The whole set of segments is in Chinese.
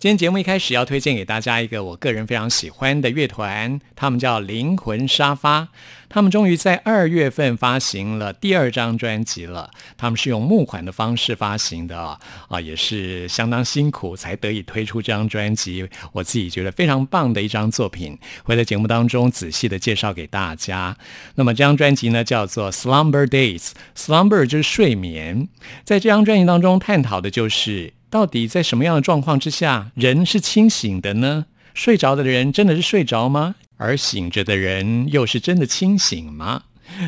今天节目一开始要推荐给大家一个我个人非常喜欢的乐团，他们叫灵魂沙发。他们终于在二月份发行了第二张专辑了。他们是用募款的方式发行的啊，啊，也是相当辛苦才得以推出这张专辑。我自己觉得非常棒的一张作品，会在节目当中仔细的介绍给大家。那么这张专辑呢，叫做《Slumber Days》，Slumber 就是睡眠。在这张专辑当中，探讨的就是。到底在什么样的状况之下，人是清醒的呢？睡着的人真的是睡着吗？而醒着的人又是真的清醒吗？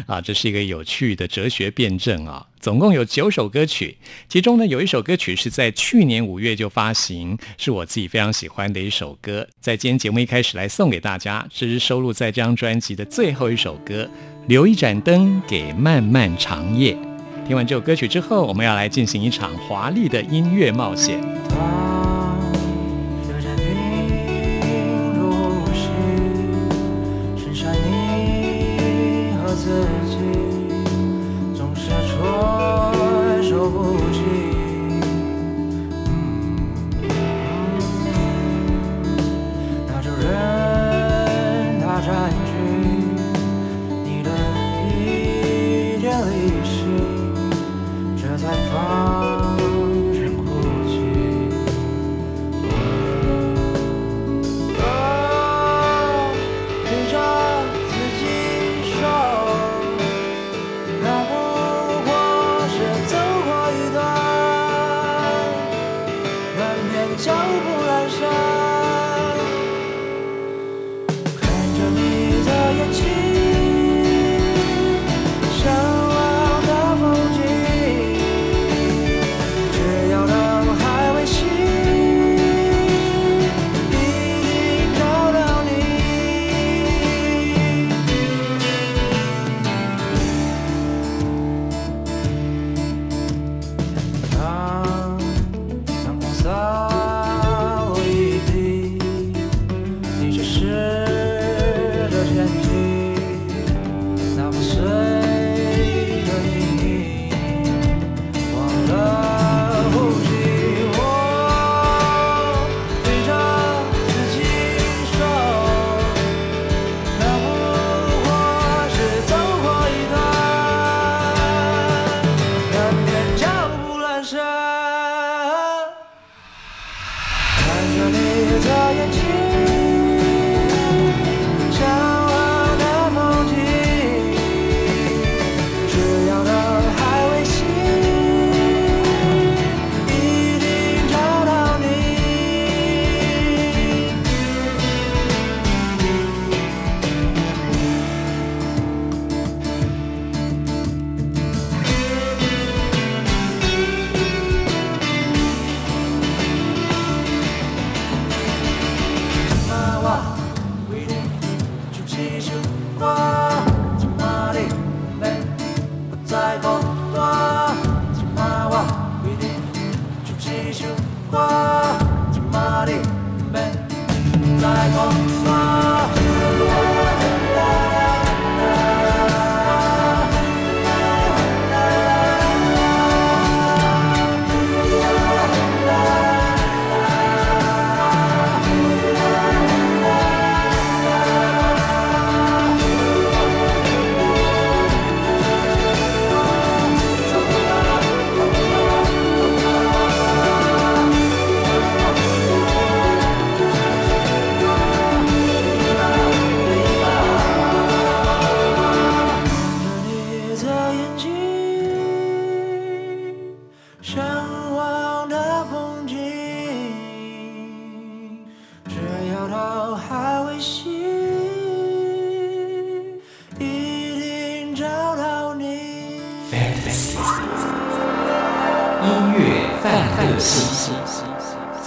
啊，这是一个有趣的哲学辩证啊！总共有九首歌曲，其中呢有一首歌曲是在去年五月就发行，是我自己非常喜欢的一首歌，在今天节目一开始来送给大家，这是收录在这张专辑的最后一首歌，《留一盏灯给漫漫长夜》。听完这首歌曲之后，我们要来进行一场华丽的音乐冒险。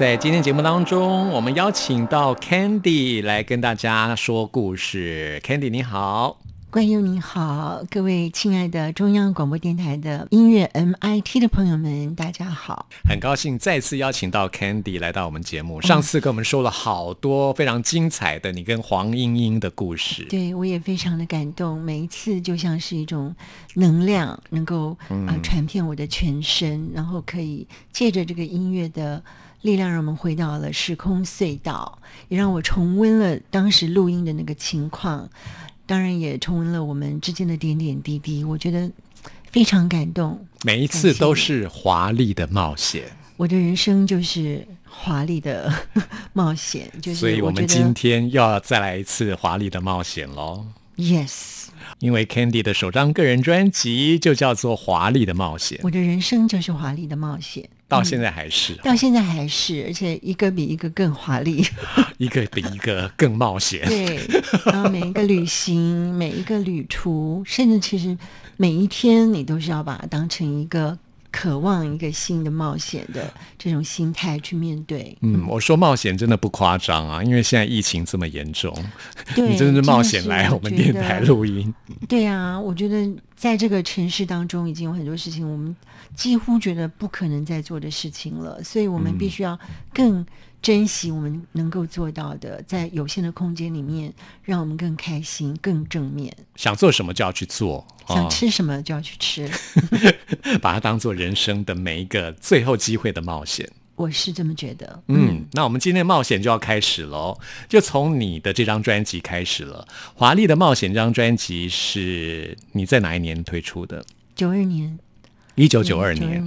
在今天节目当中，我们邀请到 Candy 来跟大家说故事。Candy 你好。冠佑你好，各位亲爱的中央广播电台的音乐 MIT 的朋友们，大家好！很高兴再次邀请到 Candy 来到我们节目。上次跟我们说了好多非常精彩的你跟黄莺莺的故事，对我也非常的感动。每一次就像是一种能量，能够啊传遍我的全身，然后可以借着这个音乐的力量，让我们回到了时空隧道，也让我重温了当时录音的那个情况。当然也重温了我们之间的点点滴滴，我觉得非常感动。每一次都是华丽的冒险。我的人生就是华丽的冒险，就是所以我们今天要再来一次华丽的冒险喽。Yes，因为 Candy 的首张个人专辑就叫做《华丽的冒险》。我的人生就是华丽的冒险。到现在还是，到现在还是，而且一个比一个更华丽，一个比一个更冒险。对，然后每一个旅行，每一个旅途，甚至其实每一天，你都是要把它当成一个渴望一个新的冒险的这种心态去面对。嗯，我说冒险真的不夸张啊，因为现在疫情这么严重，你真的是冒险来我们电台录音。对啊，我觉得在这个城市当中，已经有很多事情我们。几乎觉得不可能再做的事情了，所以我们必须要更珍惜我们能够做到的，在有限的空间里面，让我们更开心、更正面。想做什么就要去做，想吃什么就要去吃，把它当做人生的每一个最后机会的冒险。我是这么觉得。嗯，那我们今天的冒险就要开始喽，就从你的这张专辑开始了。《华丽的冒险》这张专辑是你在哪一年推出的？九二年。一九九二年，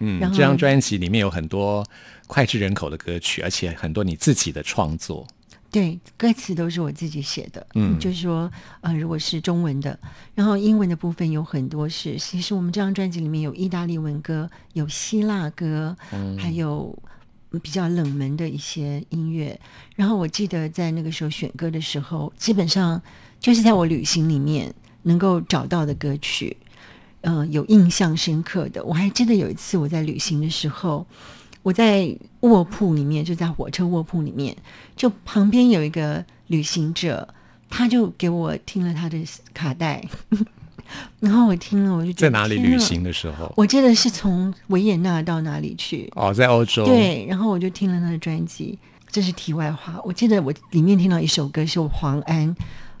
嗯，这张专辑里面有很多脍炙人口的歌曲，而且很多你自己的创作。对，歌词都是我自己写的。嗯，就是说，呃，如果是中文的，然后英文的部分有很多是，其实我们这张专辑里面有意大利文歌，有希腊歌，嗯还有比较冷门的一些音乐。然后我记得在那个时候选歌的时候，基本上就是在我旅行里面能够找到的歌曲。嗯，有印象深刻的，我还记得有一次我在旅行的时候，我在卧铺里面，就在火车卧铺里面，就旁边有一个旅行者，他就给我听了他的卡带，然后我听了，我就在哪里旅行的时候，我记得是从维也纳到哪里去哦，在欧洲对，然后我就听了他的专辑，这是题外话。我记得我里面听到一首歌是黄安。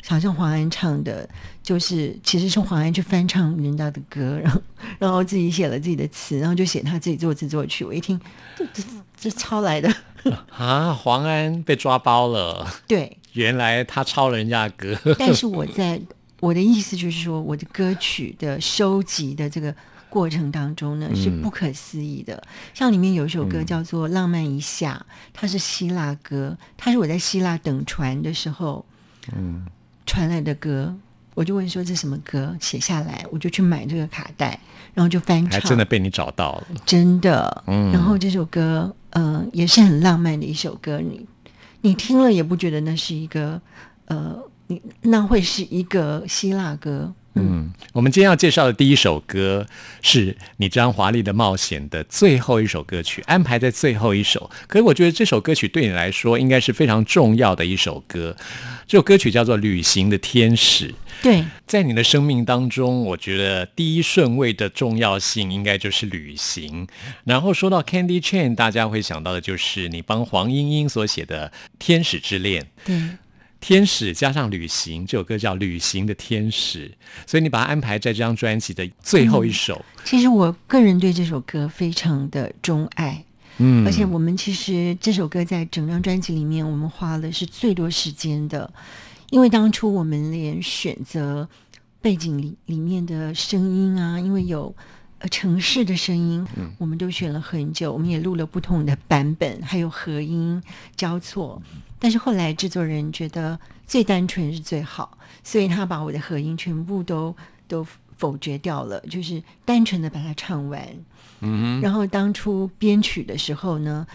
好像黄安唱的，就是其实是黄安去翻唱人家的歌，然后 然后自己写了自己的词，然后就写他自己作词作曲。我一听，这这这抄来的 啊！黄安被抓包了。对，原来他抄了人家的歌。但是我在我的意思就是说，我的歌曲的收集的这个过程当中呢，是不可思议的。像里面有一首歌叫做《浪漫一下》，它是希腊歌，它是我在希腊等船的时候，嗯。传来的歌，我就问说这什么歌，写下来，我就去买这个卡带，然后就翻唱，还真的被你找到了，真的。嗯，然后这首歌，嗯，也是很浪漫的一首歌，你你听了也不觉得那是一个，呃，你那会是一个希腊歌。嗯，我们今天要介绍的第一首歌是你这张华丽的冒险的最后一首歌曲，安排在最后一首。可是我觉得这首歌曲对你来说应该是非常重要的一首歌。这首歌曲叫做《旅行的天使》。对，在你的生命当中，我觉得第一顺位的重要性应该就是旅行。然后说到 Candy Chain，大家会想到的就是你帮黄莺莺所写的《天使之恋》。对。天使加上旅行，这首歌叫《旅行的天使》，所以你把它安排在这张专辑的最后一首。其实我个人对这首歌非常的钟爱，嗯，而且我们其实这首歌在整张专辑里面，我们花了是最多时间的，因为当初我们连选择背景里里面的声音啊，因为有。呃，城市的声音，我们都选了很久，我们也录了不同的版本，还有合音交错。但是后来制作人觉得最单纯是最好，所以他把我的合音全部都都否决掉了，就是单纯的把它唱完。嗯然后当初编曲的时候呢，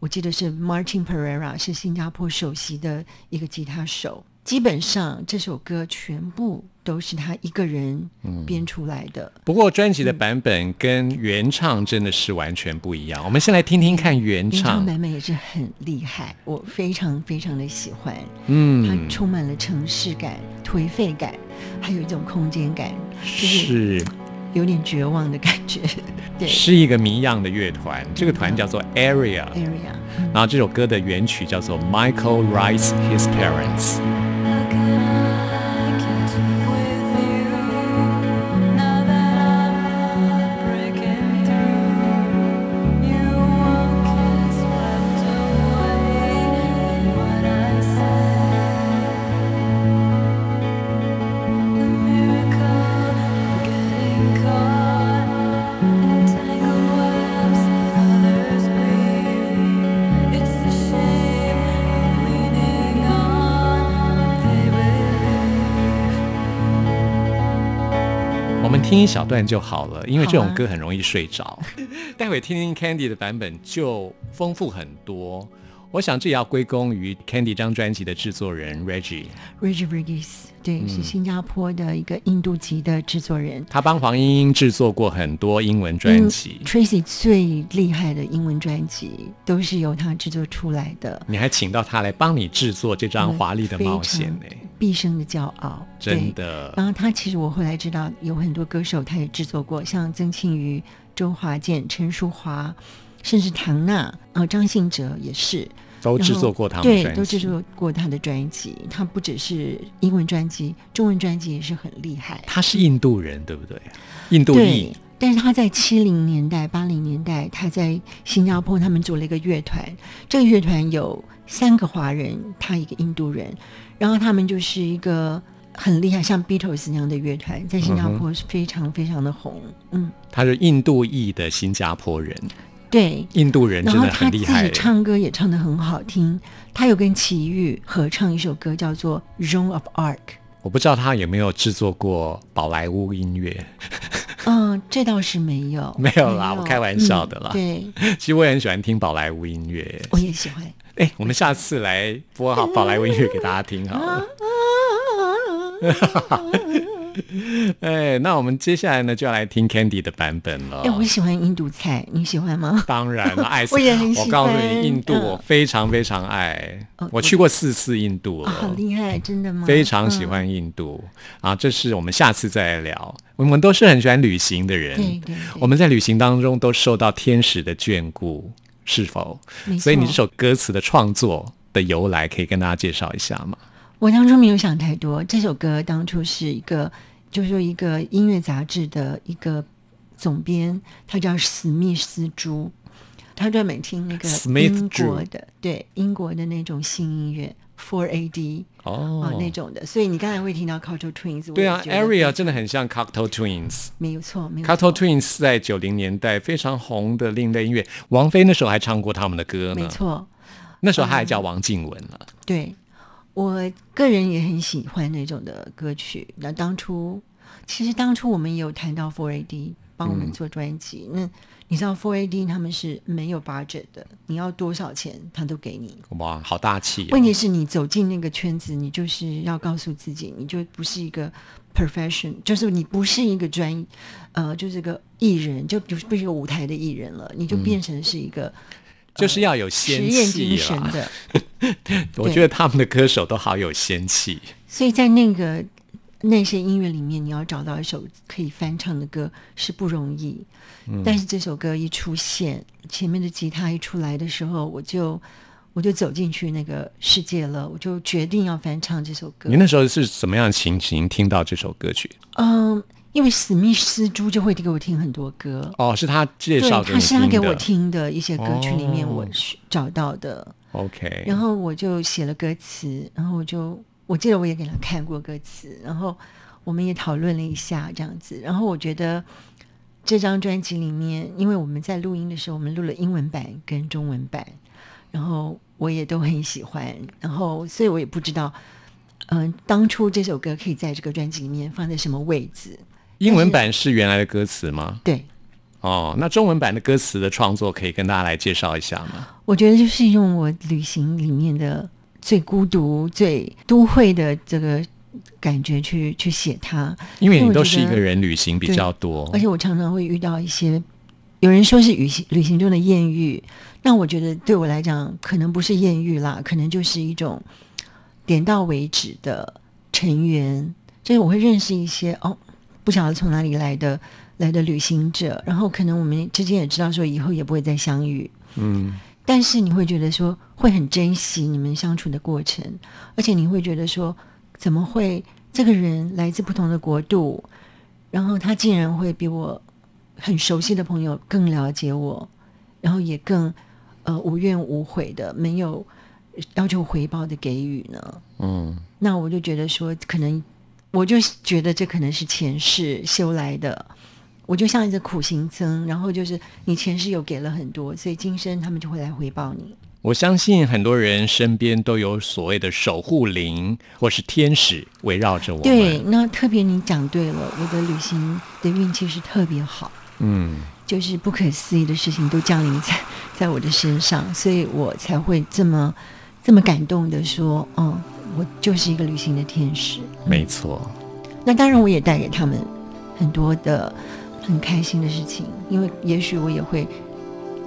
我记得是 Martin Pereira 是新加坡首席的一个吉他手，基本上这首歌全部都是他一个人编出来的。不过专辑的版本跟原唱真的是完全不一样。我们先来听听看原唱版本也是很厉害，我非常非常的喜欢。嗯，它充满了城市感、颓废感，还有一种空间感，是有点绝望的感觉。对，是一个谜样的乐团，这个团叫做 Area。Area。然后这首歌的原曲叫做 Michael Writes His Parents。听一小段就好了，因为这种歌很容易睡着。待会听听 Candy 的版本就丰富很多。我想这也要归功于 Candy 这张专辑的制作人 Reggie。Reggie Regis，对，是新加坡的一个印度籍的制作人。他帮黄莺莺制作过很多英文专辑。Tracy 最厉害的英文专辑都是由他制作出来的。你还请到他来帮你制作这张华丽的冒险呢？毕生的骄傲，真的。然后他其实我后来知道有很多歌手他也制作过，像曾庆瑜、周华健、陈淑华，甚至唐娜啊，张信哲也是。都制作过他们对，都制作过他的专辑。他不只是英文专辑，中文专辑也是很厉害。他是印度人，对不对？印度裔。但是他在七零年代、八零年代，他在新加坡，他们组了一个乐团。这个乐团有三个华人，他一个印度人，然后他们就是一个很厉害，像 Beatles 那样的乐团，在新加坡是非常非常的红。嗯，他是印度裔的新加坡人。对，印度人真的很厉害。他自己唱歌也唱得很好听。他有跟齐豫合唱一首歌，叫做《Zone of Arc》。我不知道他有没有制作过宝莱坞音乐。嗯，这倒是没有。没有啦，我开玩笑的啦。对，其实我也很喜欢听宝莱坞音乐。我也喜欢。哎，我们下次来播好宝莱坞音乐给大家听好了。哎，那我们接下来呢，就要来听 Candy 的版本了。哎，我喜欢印度菜，你喜欢吗？当然了，爱我也很喜欢。我告诉你，印度我非常非常爱，我去过四次印度了，好厉害，真的吗？非常喜欢印度啊！这是我们下次再来聊。我们都是很喜欢旅行的人，对对。我们在旅行当中都受到天使的眷顾，是否？所以你这首歌词的创作的由来，可以跟大家介绍一下吗？我当初没有想太多，这首歌当初是一个，就是说一个音乐杂志的一个总编，他叫史密斯朱，他专门听那个英国的，对英国的那种新音乐，Four AD 哦。那种的，所以你刚才会听到 Cocteau Twins，对啊，Area 真的很像 Cocteau Twins，没有错，没有 Cocteau Twins 在九零年代非常红的另类音乐，王菲那时候还唱过他们的歌呢，没错，那时候他还叫王静雯了，对。我个人也很喜欢那种的歌曲。那当初，其实当初我们也有谈到 Four AD 帮我们做专辑。那你知道 Four AD 他们是没有 budget 的，你要多少钱他都给你。哇，好大气！问题是你走进那个圈子，你就是要告诉自己，你就不是一个 profession，就是你不是一个专，呃，就是个艺人，就不是不是一个舞台的艺人了，你就变成是一个。就是要有实验精神的。我觉得他们的歌手都好有仙气。所以在那个那些音乐里面，你要找到一首可以翻唱的歌是不容易。但是这首歌一出现，前面的吉他一出来的时候，我就我就走进去那个世界了，我就决定要翻唱这首歌。你那时候是什么样的情形听到这首歌曲？嗯。因为史密斯猪就会给我听很多歌哦，是他介绍的，他是他给我听的一些歌曲里面我找到的。OK，然后我就写了歌词，然后我就我记得我也给他看过歌词，然后我们也讨论了一下这样子。然后我觉得这张专辑里面，因为我们在录音的时候，我们录了英文版跟中文版，然后我也都很喜欢，然后所以我也不知道，嗯，当初这首歌可以在这个专辑里面放在什么位置。英文版是原来的歌词吗？对。哦，那中文版的歌词的创作可以跟大家来介绍一下吗？我觉得就是用我旅行里面的最孤独、最都会的这个感觉去去写它，因为你都是一个人旅行比较多，而且我常常会遇到一些有人说是旅行旅行中的艳遇，那我觉得对我来讲可能不是艳遇啦，可能就是一种点到为止的成员，就是我会认识一些哦，不晓得从哪里来的来的旅行者，然后可能我们之间也知道说以后也不会再相遇，嗯。但是你会觉得说会很珍惜你们相处的过程，而且你会觉得说怎么会这个人来自不同的国度，然后他竟然会比我很熟悉的朋友更了解我，然后也更呃无怨无悔的没有要求回报的给予呢？嗯，那我就觉得说可能我就觉得这可能是前世修来的。我就像一个苦行僧，然后就是你前世有给了很多，所以今生他们就会来回报你。我相信很多人身边都有所谓的守护灵或是天使围绕着我。对，那特别你讲对了，我的旅行的运气是特别好。嗯，就是不可思议的事情都降临在 在我的身上，所以我才会这么这么感动的说，嗯，我就是一个旅行的天使。没错。那当然，我也带给他们很多的。很开心的事情因为也许我也会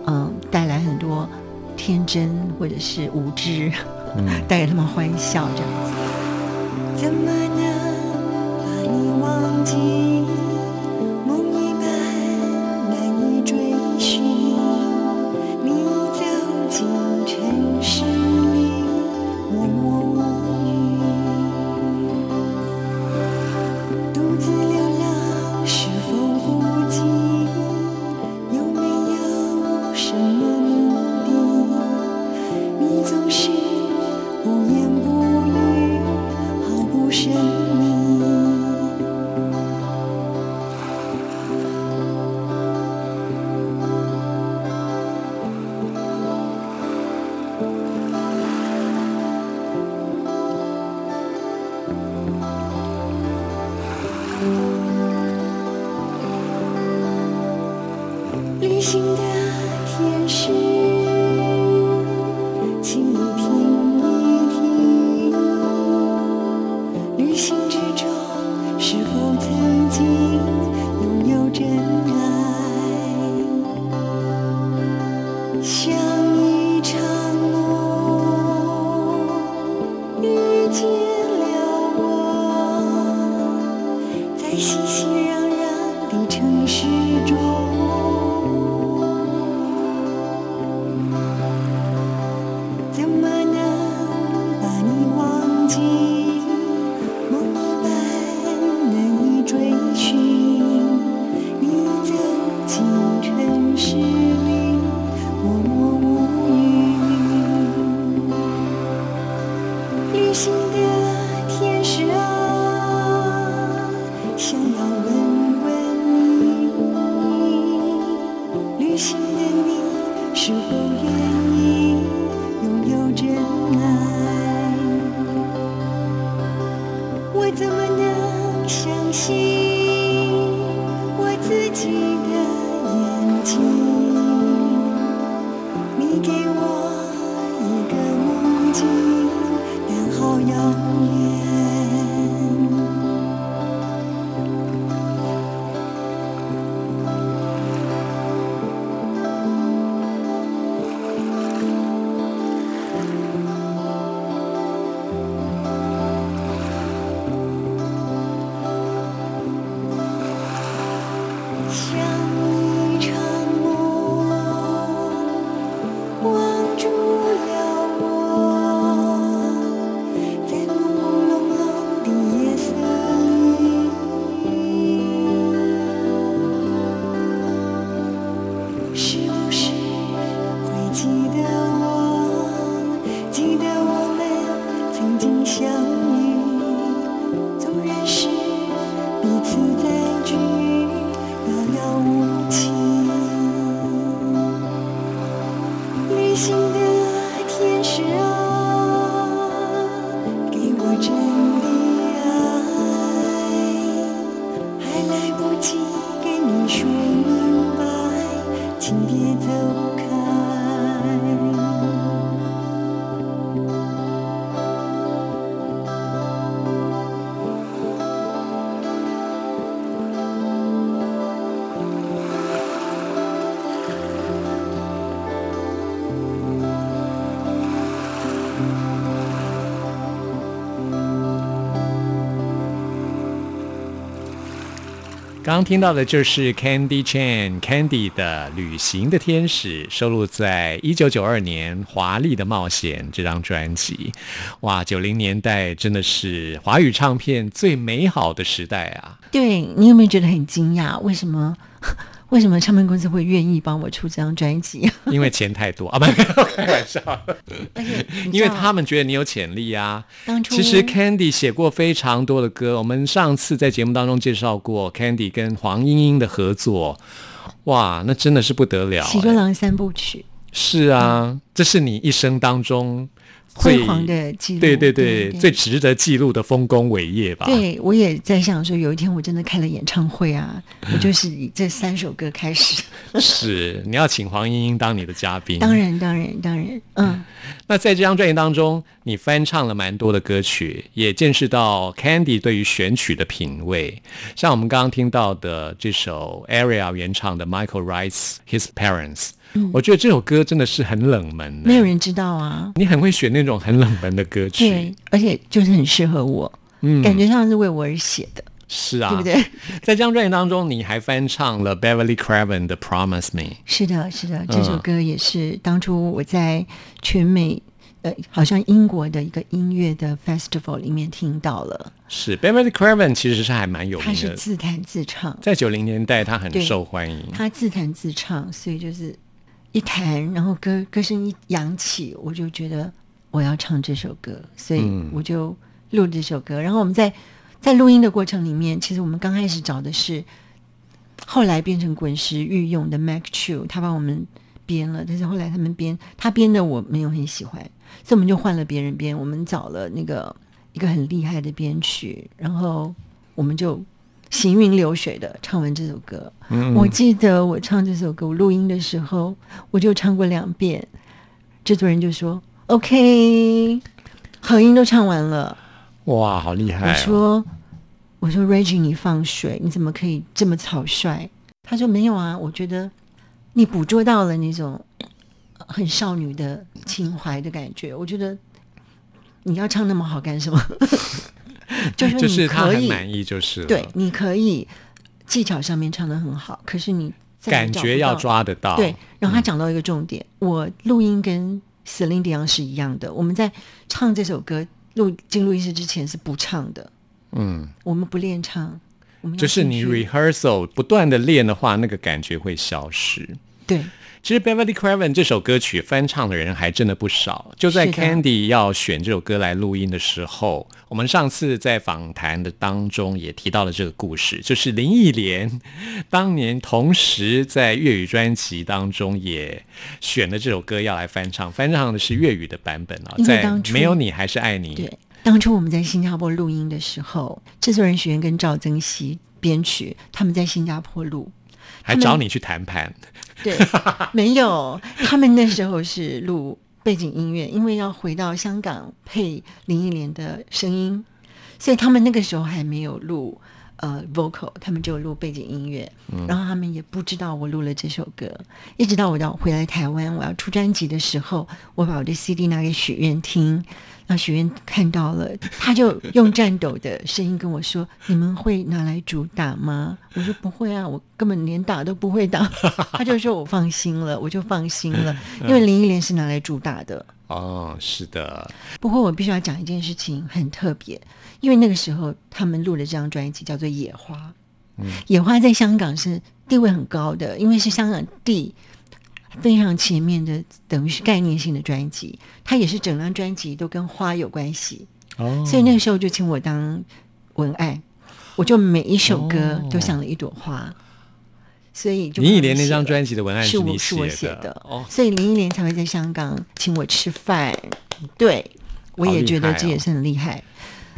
嗯带来很多天真或者是无知 带给他们欢笑这样子。怎么能把你忘记？梦一般难以追寻。你走进城市刚听到的就是 Candy Chan Candy 的《旅行的天使》，收录在一九九二年《华丽的冒险》这张专辑。哇，九零年代真的是华语唱片最美好的时代啊！对你有没有觉得很惊讶？为什么？为什么唱片公司会愿意帮我出这张专辑？因为钱太多 啊！不，开玩笑。而且，因为他们觉得你有潜力啊。当初，其实 Candy 写过非常多的歌。我们上次在节目当中介绍过 Candy 跟黄莺莺的合作，哇，那真的是不得了！喜多郎三部曲。是啊，这是你一生当中。辉煌的记录，对对对，最值得记录的丰功伟业吧。对，我也在想说，有一天我真的开了演唱会啊，我就 是以这三首歌开始。是，你要请黄莺莺当你的嘉宾。当然，当然，当然，嗯。那在这张专辑当中，你翻唱了蛮多的歌曲，也见识到 Candy 对于选曲的品味。像我们刚刚听到的这首 Area 原唱的 Michael Writes His Parents。我觉得这首歌真的是很冷门，没有人知道啊。你很会选那种很冷门的歌曲，对，而且就是很适合我，嗯，感觉像是为我而写的。是啊，对不对？在这张专辑当中，你还翻唱了 Beverly Craven 的《Promise Me》。是的，是的，这首歌也是当初我在全美，呃，好像英国的一个音乐的 festival 里面听到了。是 Beverly Craven 其实是还蛮有名的，他是自弹自唱，在九零年代他很受欢迎。他自弹自唱，所以就是。一弹，然后歌歌声一扬起，我就觉得我要唱这首歌，所以我就录这首歌。然后我们在在录音的过程里面，其实我们刚开始找的是后来变成滚石御用的 Mac Chu，他帮我们编了。但是后来他们编他编的我没有很喜欢，所以我们就换了别人编。我们找了那个一个很厉害的编曲，然后我们就。行云流水的唱完这首歌，我记得我唱这首歌，我录音的时候我就唱过两遍，制作人就说 OK，合音都唱完了，哇，好厉害！我说我说 Reggie，你放水，你怎么可以这么草率？他说没有啊，我觉得你捕捉到了那种很少女的情怀的感觉，我觉得你要唱那么好干什么？就是他很满意，就是对，你可以技巧上面唱的很好，可是你感觉要抓得到。对，然后他讲到一个重点，我录音跟 Celine Dion 是一样的，我们在唱这首歌录进录音室之前是不唱的，嗯，我们不练唱，我们就是你 rehearsal 不断的练的话，那个感觉会消失。对。其实 Beverly Craven 这首歌曲翻唱的人还真的不少。就在 Candy 要选这首歌来录音的时候，我们上次在访谈的当中也提到了这个故事，就是林忆莲当年同时在粤语专辑当中也选了这首歌要来翻唱，翻唱的是粤语的版本啊，在没有你还是爱你。对，当初我们在新加坡录音的时候，制作人学院跟赵增熙编曲，他们在新加坡录。还找你去谈判？对，没有。他们那时候是录背景音乐，因为要回到香港配林忆莲的声音，所以他们那个时候还没有录呃 vocal，他们就录背景音乐。然后他们也不知道我录了这首歌，一直到我要回来台湾，我要出专辑的时候，我把我的 CD 拿给许愿听。那学员看到了，他就用颤抖的声音跟我说：“你们会拿来主打吗？”我说：“不会啊，我根本连打都不会打。”他就说我放心了，我就放心了，因为林忆莲是拿来主打的。哦，是的。不过我必须要讲一件事情，很特别，因为那个时候他们录的这张专辑叫做《野花》，嗯，《野花》在香港是地位很高的，因为是香港第。非常前面的，等于是概念性的专辑，它也是整张专辑都跟花有关系，哦，所以那个时候就请我当文案，我就每一首歌都想了一朵花，所以林忆莲那张专辑的文案是你写的，哦，所以林忆莲才会在香港请我吃饭，对我也觉得这也是很厉害。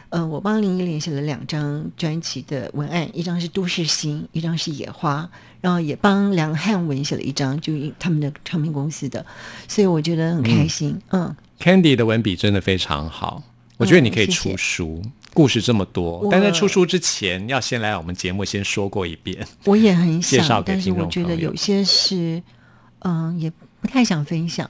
呃，我帮林忆莲写了两张专辑的文案，一张是《都市心》，一张是《野花》，然后也帮梁汉文写了一张，就他们的唱片公司的，所以我觉得很开心。嗯，Candy 的文笔真的非常好，我觉得你可以出书，故事这么多，但在出书之前要先来我们节目先说过一遍。我也很想，但是我觉得有些是，嗯，也不太想分享，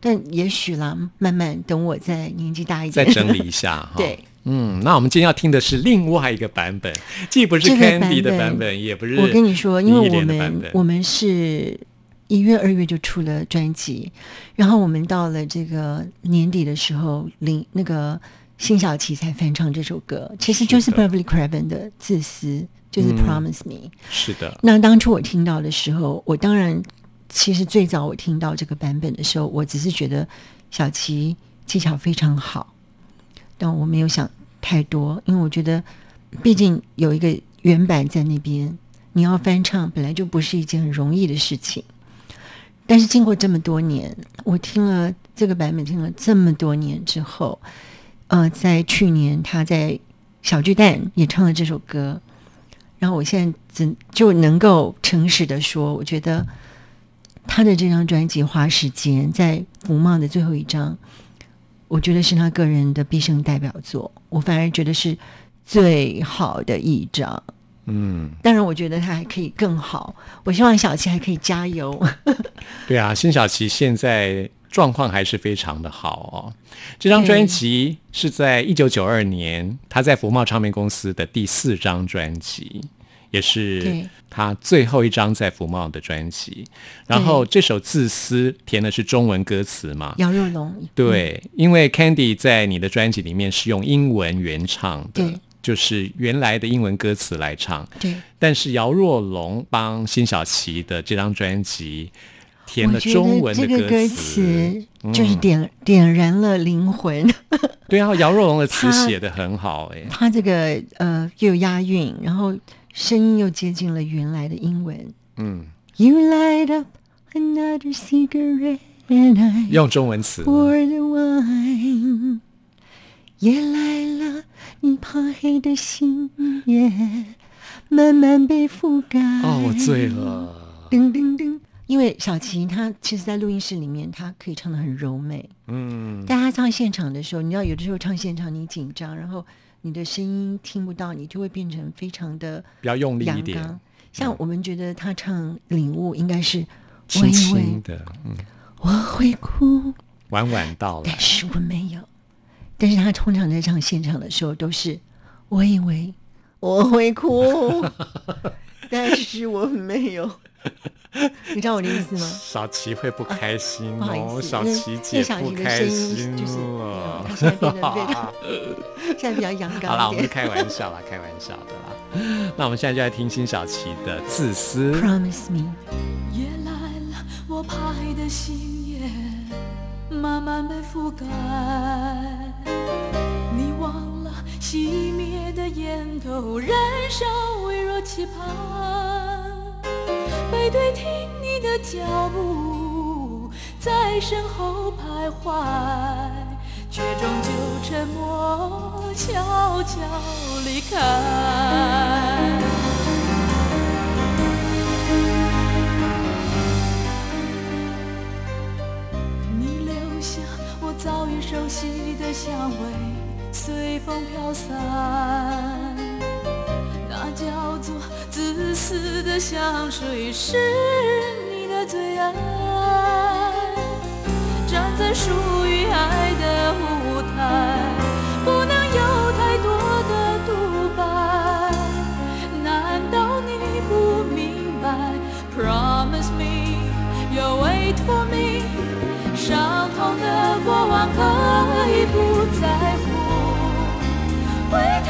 但也许啦，慢慢等我再年纪大一点，再整理一下 哈。对。嗯，那我们今天要听的是另外一个版本，既不是 Candy 的版本，也不是我跟你说，因为我们我们是一月二月就出了专辑，然后我们到了这个年底的时候，林那个辛晓琪才翻唱这首歌，其实就是 Beverly Craven 的《自私》，就是 Promise Me。是的。那当初我听到的时候，我当然其实最早我听到这个版本的时候，我只是觉得小琪技巧非常好，但我没有想。太多，因为我觉得，毕竟有一个原版在那边，你要翻唱本来就不是一件很容易的事情。但是经过这么多年，我听了这个版本，听了这么多年之后，呃，在去年他在小巨蛋也唱了这首歌，然后我现在只就能够诚实的说，我觉得他的这张专辑花时间在福茂的最后一张。我觉得是他个人的毕生代表作，我反而觉得是最好的一张。嗯，当然，我觉得他还可以更好。我希望小琪还可以加油。对啊，辛晓琪现在状况还是非常的好哦。这张专辑是在一九九二年，他在福茂唱片公司的第四张专辑。也是他最后一张在福茂的专辑，然后这首《自私》填的是中文歌词嘛？姚若龙对，因为 Candy 在你的专辑里面是用英文原唱的，就是原来的英文歌词来唱。对，但是姚若龙帮辛晓琪的这张专辑填了中文的歌词，就是点点燃了灵魂。对啊，姚若龙的词写的很好，哎，他这个呃又有押韵，然后。声音又接近了原来的英文。嗯，You light up another cigarette and I 用中文词。Pour the wine，夜来了，你怕黑的心也慢慢被覆盖。哦，我醉了。噔噔噔，因为小琪她其实，在录音室里面，她可以唱的很柔美。嗯，但她唱现场的时候，你知道，有的时候唱现场你紧张，然后。你的声音听不到，你就会变成非常的比较用力一点。像我们觉得他唱《领悟》应该是轻轻的，嗯，我会哭，晚晚到了，但是我没有。但是他通常在唱现场的时候都是我以为我会哭，但是我没有。你知道我的意思吗？小琪会不开心哦，小琪姐不开心了。他现在变得非常，现在比较阳刚。好了，我们开玩笑啦，开玩笑的啦。那我们现在就来听新小琪的《自私》。Promise me。夜来了，我怕黑的心也慢慢被覆盖。你忘了熄灭的烟头，燃烧微弱期盼。背对听你的脚步在身后徘徊，却终究沉默悄悄离开。你留下我早已熟悉的香味，随风飘散。叫做自私的香水，是你的最爱。站在属于爱的舞台，不能有太多的独白。难道你不明白？Promise me you'll wait for me。伤痛的过往可以不在乎，回头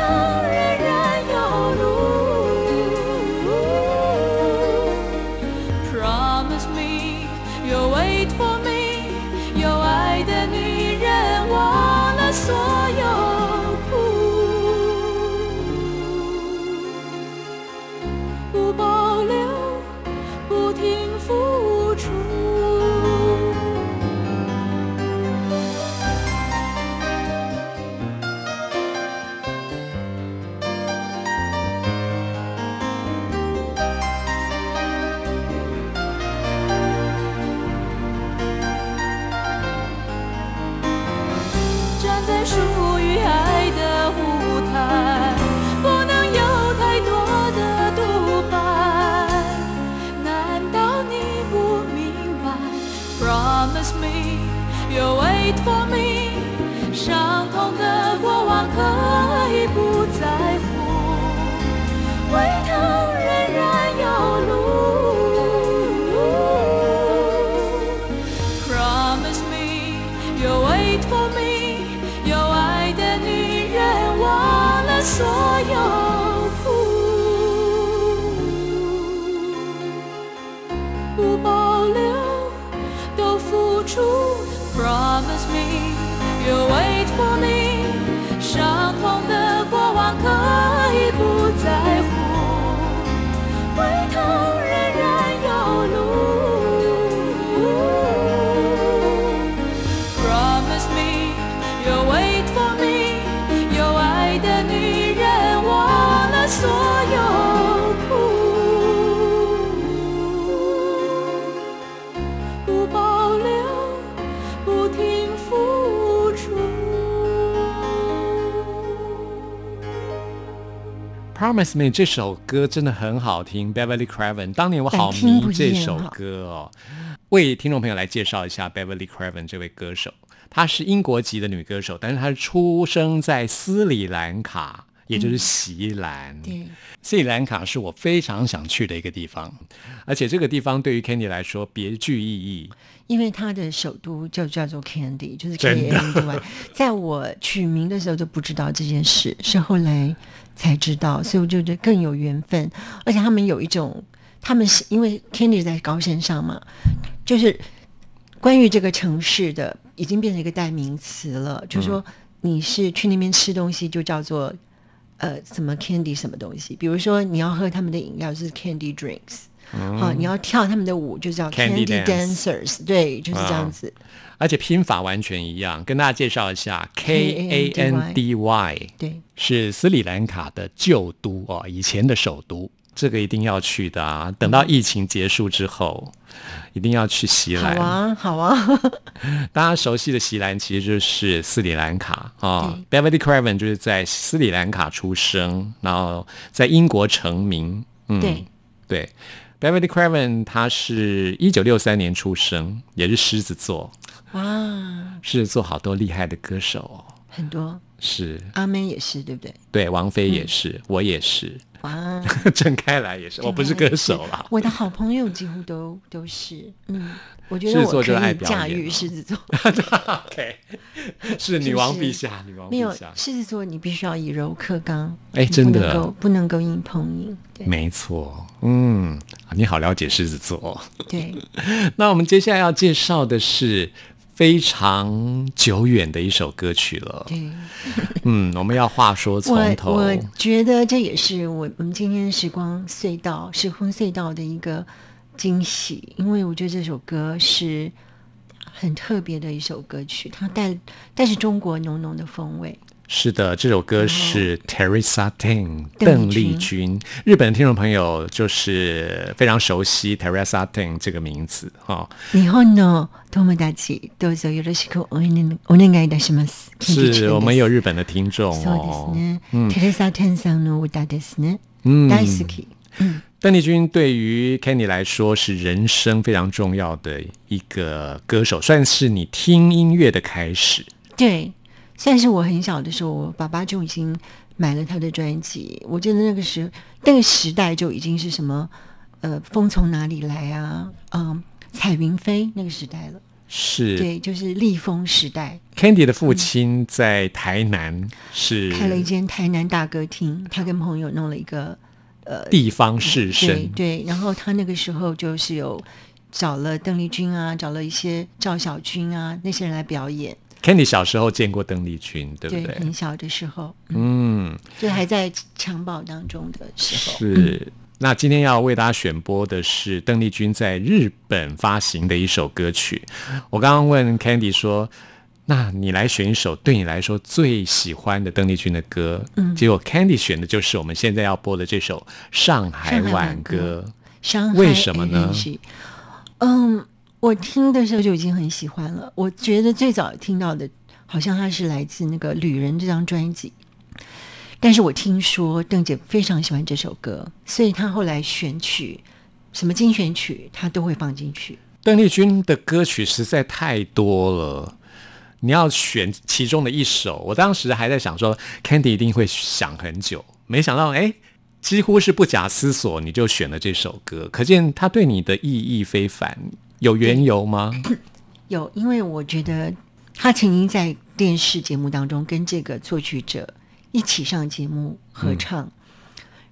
Promise Me 这首歌真的很好听，Beverly Craven。当年我好迷这首歌哦。为听众朋友来介绍一下 Beverly Craven 这位歌手，她是英国籍的女歌手，但是她是出生在斯里兰卡，也就是锡兰。嗯对，斯里兰卡是我非常想去的一个地方，而且这个地方对于 Candy 来说别具意义。因为它的首都就叫做 Candy，就是真 K 的 A N D Y。在我取名的时候就不知道这件事，是后来才知道，所以我就觉得更有缘分。而且他们有一种，他们是因为 Candy 在高山上嘛，就是关于这个城市的已经变成一个代名词了，就是说你是去那边吃东西就叫做呃什么 Candy 什么东西，比如说你要喝他们的饮料就是 Candy drinks。好，你要跳他们的舞就叫嗯 Candy Candy dance Dancers，对，就是这样子。而且拼法完全一样，跟大家介绍一下，K A N D Y 对，是斯里兰卡的旧都哦，以前的首都，这个一定要去的啊！等到疫情结束之后，一定要去锡好。啊，好啊，大家熟悉的锡兰其实就是斯里兰卡啊。Beverly Craven 就是在斯里兰卡出生，然后在英国成名。嗯，对，对。Beverly Craven 他是一九六三年出生，也是狮子座。哇，狮子座好多厉害的歌手哦。很多是阿妹也是，对不对？对，王菲也是，我也是，哇，郑开来也是，我不是歌手啦。我的好朋友几乎都都是，嗯，我觉得我可以驾驭狮子座。OK，是女王陛下，女王没有陛下，狮子座，你必须要以柔克刚，哎你真的不能够硬碰硬，对没错。嗯，你好了解狮子座哦。对，那我们接下来要介绍的是非常久远的一首歌曲了。对。嗯，我们要话说从我头。我觉得这也是我我们今天时光隧道、时空隧道的一个惊喜，因为我觉得这首歌是很特别的一首歌曲，它带带着中国浓浓的风味。是的，这首歌是 Teresa Teng 邓邓丽君丽君。日本的听众朋友就是非常熟悉 Teresa Teng 这个名字哈、哦，日本の友達どうぞよろしくお願いお願いいたします。是我们有日本的听众そうです哦。ね。テレサテンさんの歌ですね。嗯大好き。邓丽君对于 Kenny 来说是人生非常重要的一个歌手，算是你听音乐的开始。对， 算是我很小的时候，我爸爸就已经买了他的专辑。我记得那个时那个时代就已经是什么，呃，风从哪里来啊，嗯，彩云飞那个时代了。是对，就是立风时代，Candy 的父亲在台南是开了一间台南大歌厅，他跟朋友弄了一个呃地方士对绅，对，然后他那个时候就是有找了邓丽君啊，找了一些赵小军啊那些人来表演。Candy 小时候见过邓丽君，对不对，对？很小的时候，嗯，就还在襁褓当中的时候。是。那今天要为大家选播的是邓丽君在日本发行的一首歌曲。我刚刚问 Candy 说：“那你来选一首对你来说最喜欢的邓丽君的歌。”嗯，结果 Candy 选的就是我们现在要播的这首《上海上海挽挽歌上海为什么呢嗯，我听的时候就已经很喜欢了。我觉得最早听到的，好像它是来自那个《旅人》这张专辑。但是我听说邓姐非常喜欢这首歌，所以她后来选曲，什么精选曲，她都会放进去。邓丽君的歌曲实在太多了，你要选其中的一首。我当时还在想说，Candy 一定会想很久，没想到哎，几乎是不假思索你就选了这首歌，可见它对你的意义非凡。有缘由吗？有，因为我觉得他曾经在电视节目当中跟这个作曲者一起上节目合唱，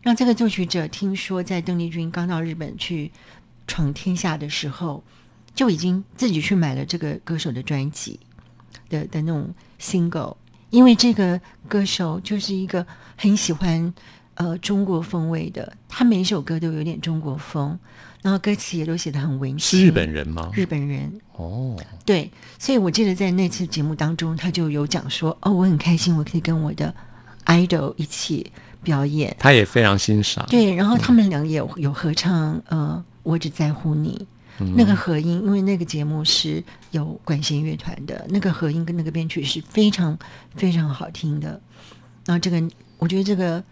让这个作曲者听说在邓丽君刚到日本去闯天下的时候，就已经自己去买了这个歌手的专辑的的那种 single，因为这个歌手就是一个很喜欢呃中国风味的，他每首歌都有点中国风。然后歌词也都写的很文是日本人吗？日本人哦，对，所以我记得在那次节目当中，他就有讲说：“哦，我很开心，我可以跟我的 idol 一起表演。”他也非常欣赏。对，然后他们俩也有合唱，呃，我只在乎你那个合音，因为那个节目是有管弦乐团的，那个合音跟那个编曲是非常非常好听的。然后这个，我觉得这个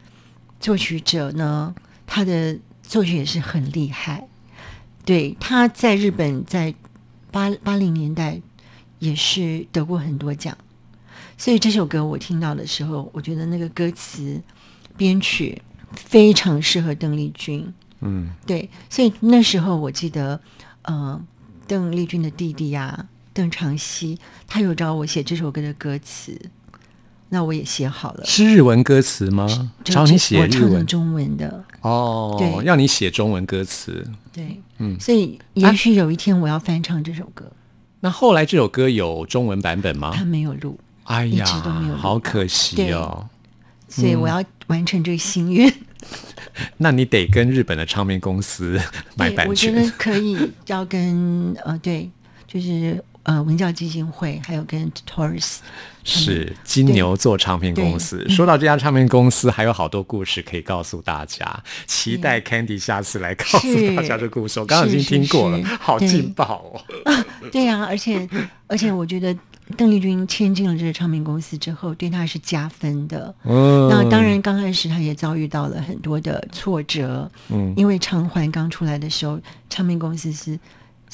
作曲者呢，他的作曲也是很厉害。对，他在日本在八八零年代也是得过很多奖，所以这首歌我听到的时候，我觉得那个歌词编曲非常适合邓丽君。嗯，对，所以那时候我记得，呃，邓丽君的弟弟呀，邓长熙，他有找我写这首歌的歌词，那我也写好了。是日文歌词吗？找你写日文、中文的。哦，对，要你写中文歌词。对，嗯，所以也许有一天我要翻唱这首歌。那后来这首歌有中文版本吗？他没有录，哎呀，都没有，好可惜哦。所以我要完成这个心愿。那你得跟日本的唱片公司买版权。我觉得可以，要跟呃，对，就是呃，文教基金会，还有跟 Taurus。是金牛座唱片公司。说到这家唱片公司，还有好多故事可以告诉大家。期待 Candy 下次来告诉大家的故事。我刚刚已经听过了，好劲爆哦！对 呀，而且而且，我觉得邓丽君签进了这个唱片公司之后，对她是加分的。嗯，那当然，刚开始她也遭遇到了很多的挫折。嗯，因为偿还刚出来的时候，唱片公司是。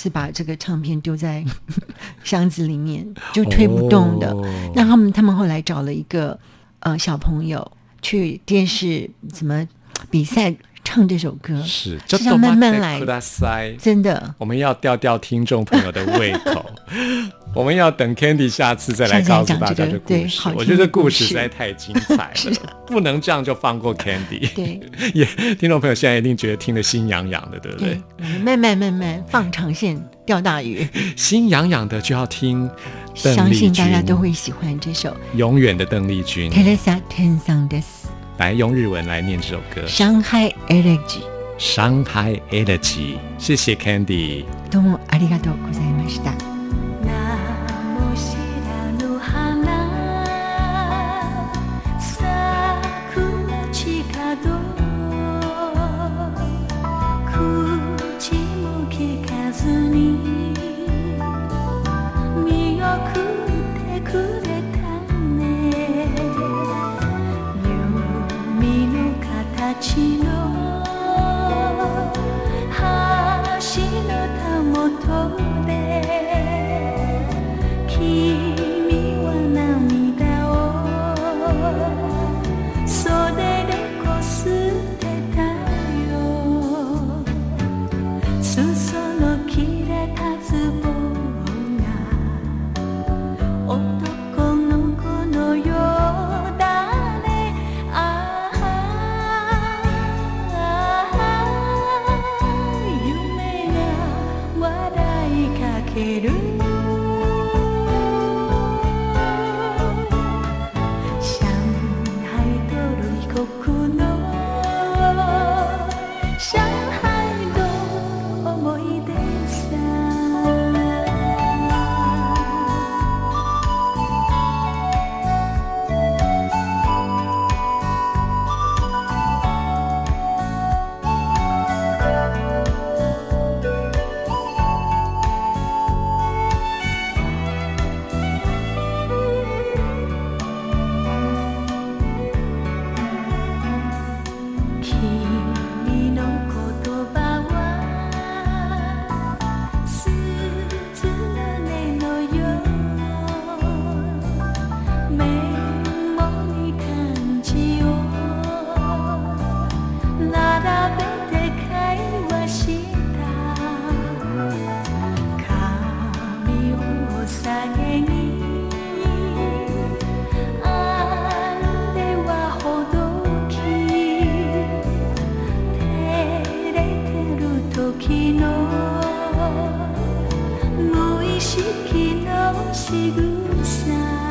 是把这个唱片丢在 箱子里面，就推不动的。那他们他们后来找了一个呃小朋友去电视怎么比赛唱这首歌，是就要慢慢来，真的，我们要吊吊听众朋友的胃口。我们要等 Candy 下次再来告诉大家的故事。我觉得故事实在太精彩了，不能这样就放过 Candy。对，也听众朋友现在一定觉得听得心痒痒的，对不对？慢慢慢慢放长线钓大鱼，心痒痒的就要听。相信大家都会喜欢这首《永远的邓丽君》。来用日文来念这首歌。上海 Energy。上海 Energy，谢谢 Candy。どうもありがとうございました。橋のたもときな仕草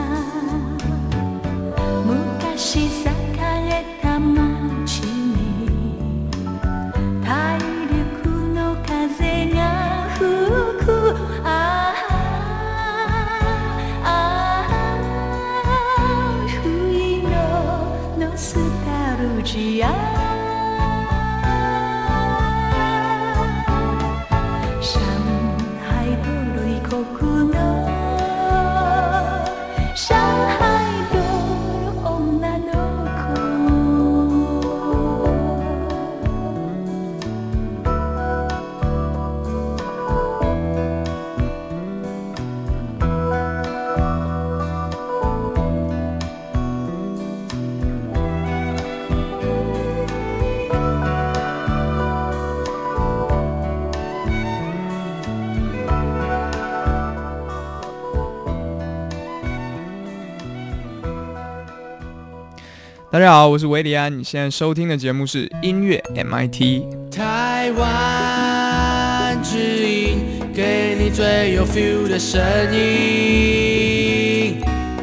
大家好，我是维里安，你现在收听的节目是音乐 MIT。台湾之音，给你最有 feel 的声音。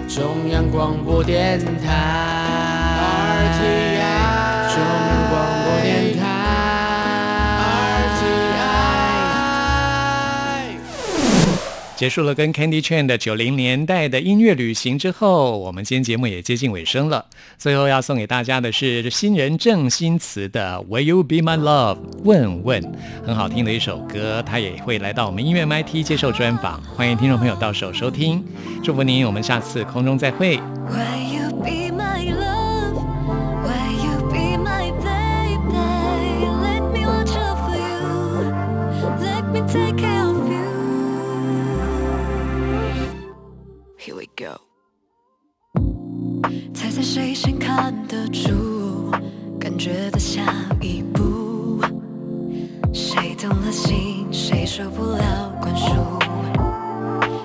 中央广播电台结束了跟 Candy Chan 的九零年代的音乐旅行之后，我们今天节目也接近尾声了。最后要送给大家的是新人郑新慈的《Will You Be My Love》问问，很好听的一首歌，他也会来到我们音乐 MIT 接受专访，欢迎听众朋友到时候收听。祝福您，我们下次空中再会。Will you be my love? Will 谁先看得出？感觉的下一步，谁动了心，谁受不了管束。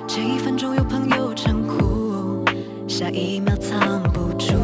前一分钟有朋友称呼，下一秒藏不住